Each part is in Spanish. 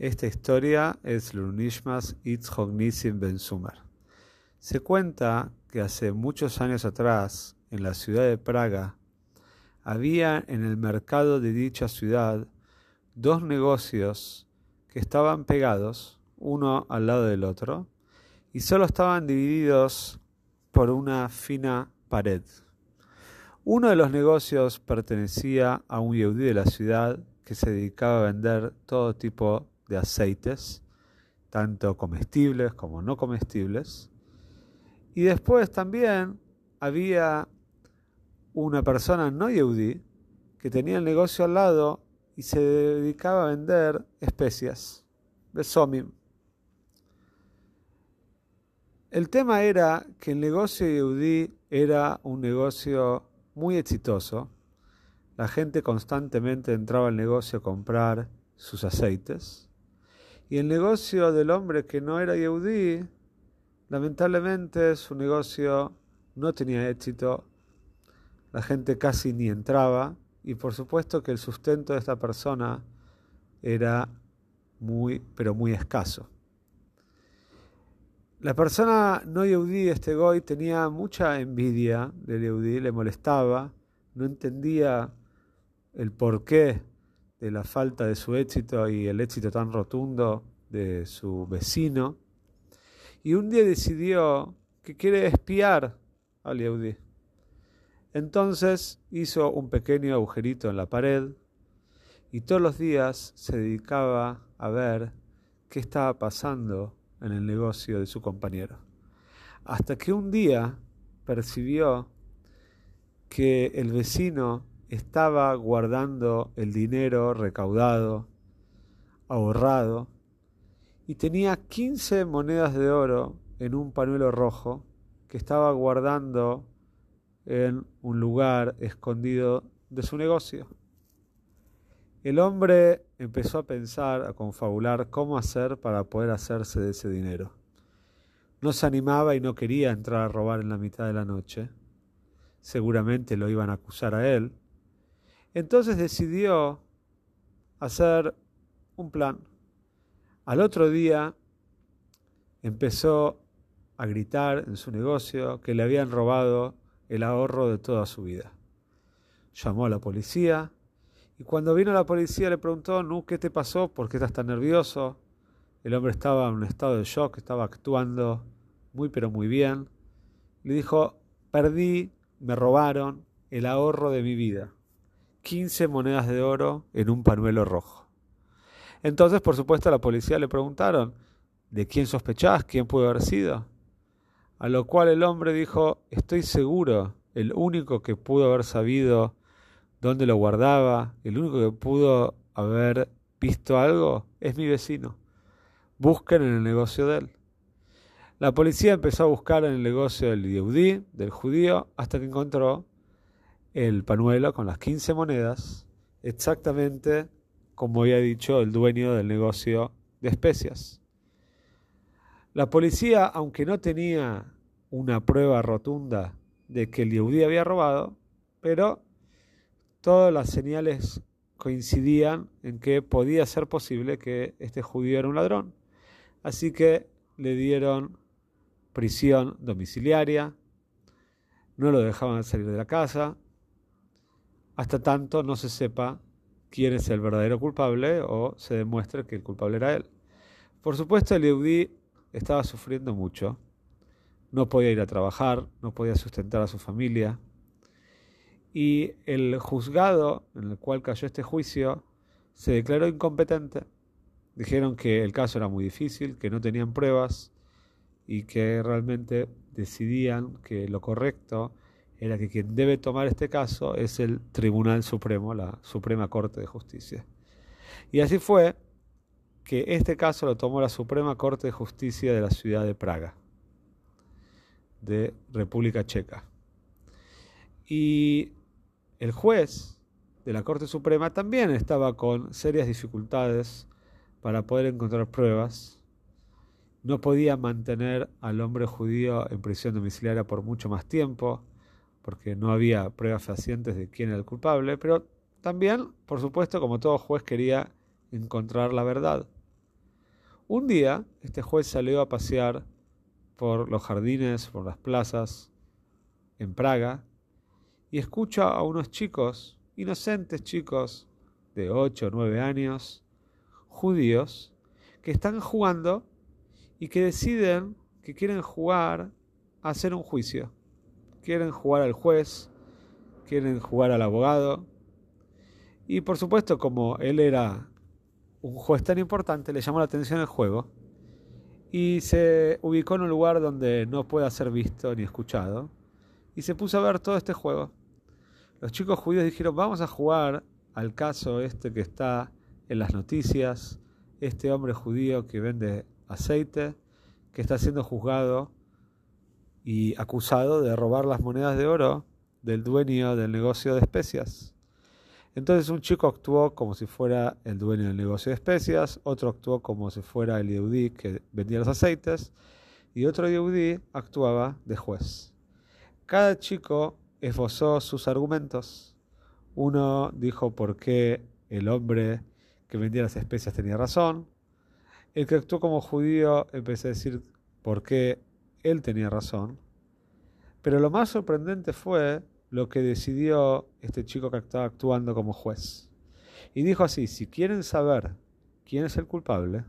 Esta historia es Lunishmas Itzhok Nisim Ben Sumer. Se cuenta que hace muchos años atrás, en la ciudad de Praga, había en el mercado de dicha ciudad dos negocios que estaban pegados, uno al lado del otro, y solo estaban divididos por una fina pared. Uno de los negocios pertenecía a un yehudí de la ciudad que se dedicaba a vender todo tipo de aceites, tanto comestibles como no comestibles. Y después también había una persona no yehudí que tenía el negocio al lado y se dedicaba a vender especias, besomim. El tema era que el negocio yehudí era un negocio muy exitoso. La gente constantemente entraba al negocio a comprar sus aceites. Y el negocio del hombre que no era yehudí, lamentablemente su negocio no tenía éxito. La gente casi ni entraba. Y por supuesto que el sustento de esta persona era muy, pero muy escaso. La persona no yehudí, este goy, tenía mucha envidia del yehudí, le molestaba, no entendía el porqué de la falta de su éxito y el éxito tan rotundo de su vecino. Y un día decidió que quiere espiar al yehudí. Entonces hizo un pequeño agujerito en la pared y todos los días se dedicaba a ver qué estaba pasando en el negocio de su compañero. Hasta que un día percibió que el vecino estaba guardando el dinero recaudado, ahorrado, y tenía 15 monedas de oro en un pañuelo rojo que estaba guardando en un lugar escondido de su negocio. El hombre empezó a pensar, a confabular cómo hacer para poder hacerse de ese dinero. No se animaba y no quería entrar a robar en la mitad de la noche. Seguramente lo iban a acusar a él. Entonces decidió hacer un plan. Al otro día empezó a gritar en su negocio que le habían robado el ahorro de toda su vida. Llamó a la policía, y cuando vino la policía le preguntó, ¿no? ¿Qué te pasó? ¿Por qué estás tan nervioso? El hombre estaba en un estado de shock, estaba actuando muy pero muy bien. Le dijo, perdí, me robaron el ahorro de mi vida. 15 monedas de oro en un panuelo rojo. Entonces, por supuesto, a la policía le preguntaron, ¿de quién sospechás? ¿Quién puede haber sido? A lo cual el hombre dijo, estoy seguro, el único que pudo haber sabido dónde lo guardaba, el único que pudo haber visto algo es mi vecino. Busquen en el negocio de él. La policía empezó a buscar en el negocio del yehudí, del judío, hasta que encontró el panuelo con las 15 monedas, exactamente como había dicho el dueño del negocio de especias. La policía, aunque no tenía una prueba rotunda de que el yehudí había robado, pero todas las señales coincidían en que podía ser posible que este judío era un ladrón. Así que le dieron prisión domiciliaria, no lo dejaban salir de la casa, hasta tanto no se sepa quién es el verdadero culpable o se demuestre que el culpable era él. Por supuesto, el Eudí estaba sufriendo mucho, no podía ir a trabajar, no podía sustentar a su familia, y el juzgado en el cual cayó este juicio se declaró incompetente. Dijeron que el caso era muy difícil, que no tenían pruebas y que realmente decidían que lo correcto era que quien debe tomar este caso es el Tribunal Supremo, la Suprema Corte de Justicia. Y así fue que este caso lo tomó la Suprema Corte de Justicia de la ciudad de Praga, de República Checa. Y el juez de la Corte Suprema también estaba con serias dificultades para poder encontrar pruebas. No podía mantener al hombre judío en prisión domiciliaria por mucho más tiempo, porque no había pruebas fehacientes de quién era el culpable, pero también, por supuesto, como todo juez quería encontrar la verdad. Un día, este juez salió a pasear por los jardines, por las plazas, en Praga, y escucha a unos chicos, inocentes chicos de 8 o 9 años, judíos, que están jugando y que deciden que quieren jugar a hacer un juicio. Quieren jugar al juez, quieren jugar al abogado. Y por supuesto, como él era un juez tan importante, le llamó la atención el juego y se ubicó en un lugar donde no pueda ser visto ni escuchado y se puso a ver todo este juego. Los chicos judíos dijeron, vamos a jugar al caso este que está en las noticias, este hombre judío que vende aceite, que está siendo juzgado y acusado de robar las monedas de oro del dueño del negocio de especias. Entonces un chico actuó como si fuera el dueño del negocio de especias, otro actuó como si fuera el Yehudi que vendía los aceites, y otro Yehudi actuaba de juez. Cada chico esbozó sus argumentos. Uno dijo por qué el hombre que vendía las especias tenía razón. El que actuó como judío empezó a decir por qué él tenía razón. Pero lo más sorprendente fue lo que decidió este chico que estaba actuando como juez. Y dijo así, si quieren saber quién es el culpable,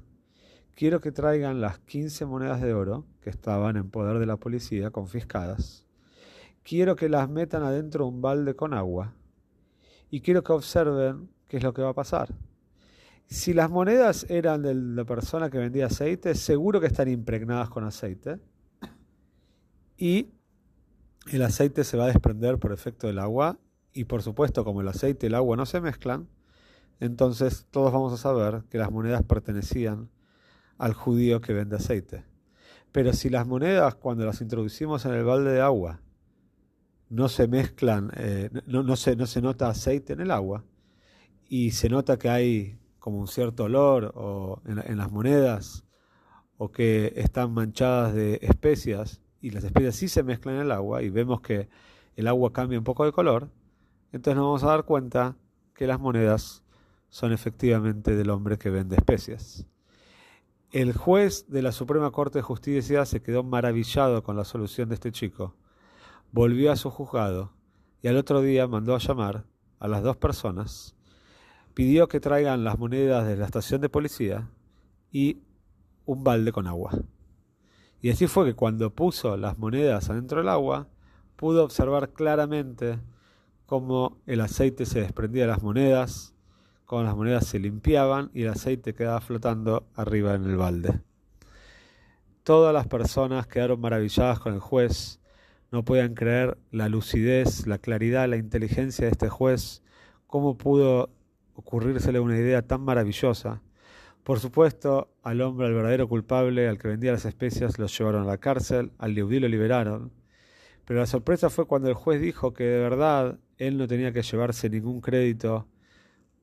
quiero que traigan las 15 monedas de oro que estaban en poder de la policía confiscadas. Quiero que las metan adentro de un balde con agua. Y quiero que observen qué es lo que va a pasar. Si las monedas eran de la persona que vendía aceite, seguro que están impregnadas con aceite. Y el aceite se va a desprender por efecto del agua. Y por supuesto, como el aceite y el agua no se mezclan, entonces todos vamos a saber que las monedas pertenecían al judío que vende aceite. Pero si las monedas, cuando las introducimos en el balde de agua, no se mezclan, eh, no, se, no se nota aceite en el agua, y se nota que hay como un cierto olor en, las monedas o que están manchadas de especias y las especias sí se mezclan en el agua y vemos que el agua cambia un poco de color, entonces nos vamos a dar cuenta que las monedas son efectivamente del hombre que vende especias. El juez de la Suprema Corte de Justicia se quedó maravillado con la solución de este chico. Volvió a su juzgado y al otro día mandó a llamar a las dos personas pidió que traigan las monedas de la estación de policía y un balde con agua. Y así fue que cuando puso las monedas adentro del agua, pudo observar claramente cómo el aceite se desprendía de las monedas, cómo las monedas se limpiaban y el aceite quedaba flotando arriba en el balde. Todas las personas quedaron maravilladas con el juez, no podían creer la lucidez, la claridad, la inteligencia de este juez, cómo pudo ocurrírsele una idea tan maravillosa. Por supuesto, al hombre, al verdadero culpable, al que vendía las especias, lo llevaron a la cárcel, al Yehudí lo liberaron. Pero la sorpresa fue cuando el juez dijo que de verdad él no tenía que llevarse ningún crédito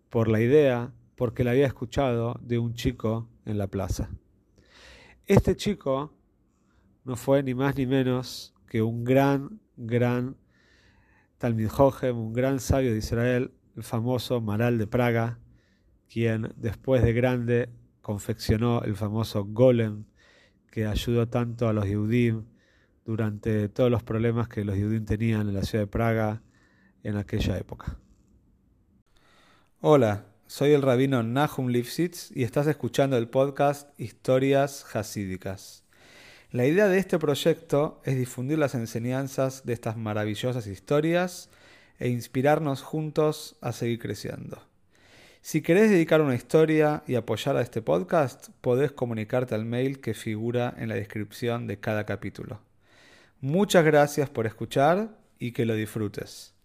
por la idea, porque la había escuchado de un chico en la plaza. Este chico no fue ni más ni menos que un gran, gran Talmid un gran sabio de Israel, el famoso Maral de Praga, quien después de grande confeccionó el famoso Golem, que ayudó tanto a los Yehudim durante todos los problemas que los Yehudim tenían en la ciudad de Praga en aquella época. Hola, soy el rabino Nahum Lifshitz y estás escuchando el podcast Historias Hasídicas. La idea de este proyecto es difundir las enseñanzas de estas maravillosas historias e inspirarnos juntos a seguir creciendo. Si querés dedicar una historia y apoyar a este podcast, podés comunicarte al mail que figura en la descripción de cada capítulo. Muchas gracias por escuchar y que lo disfrutes.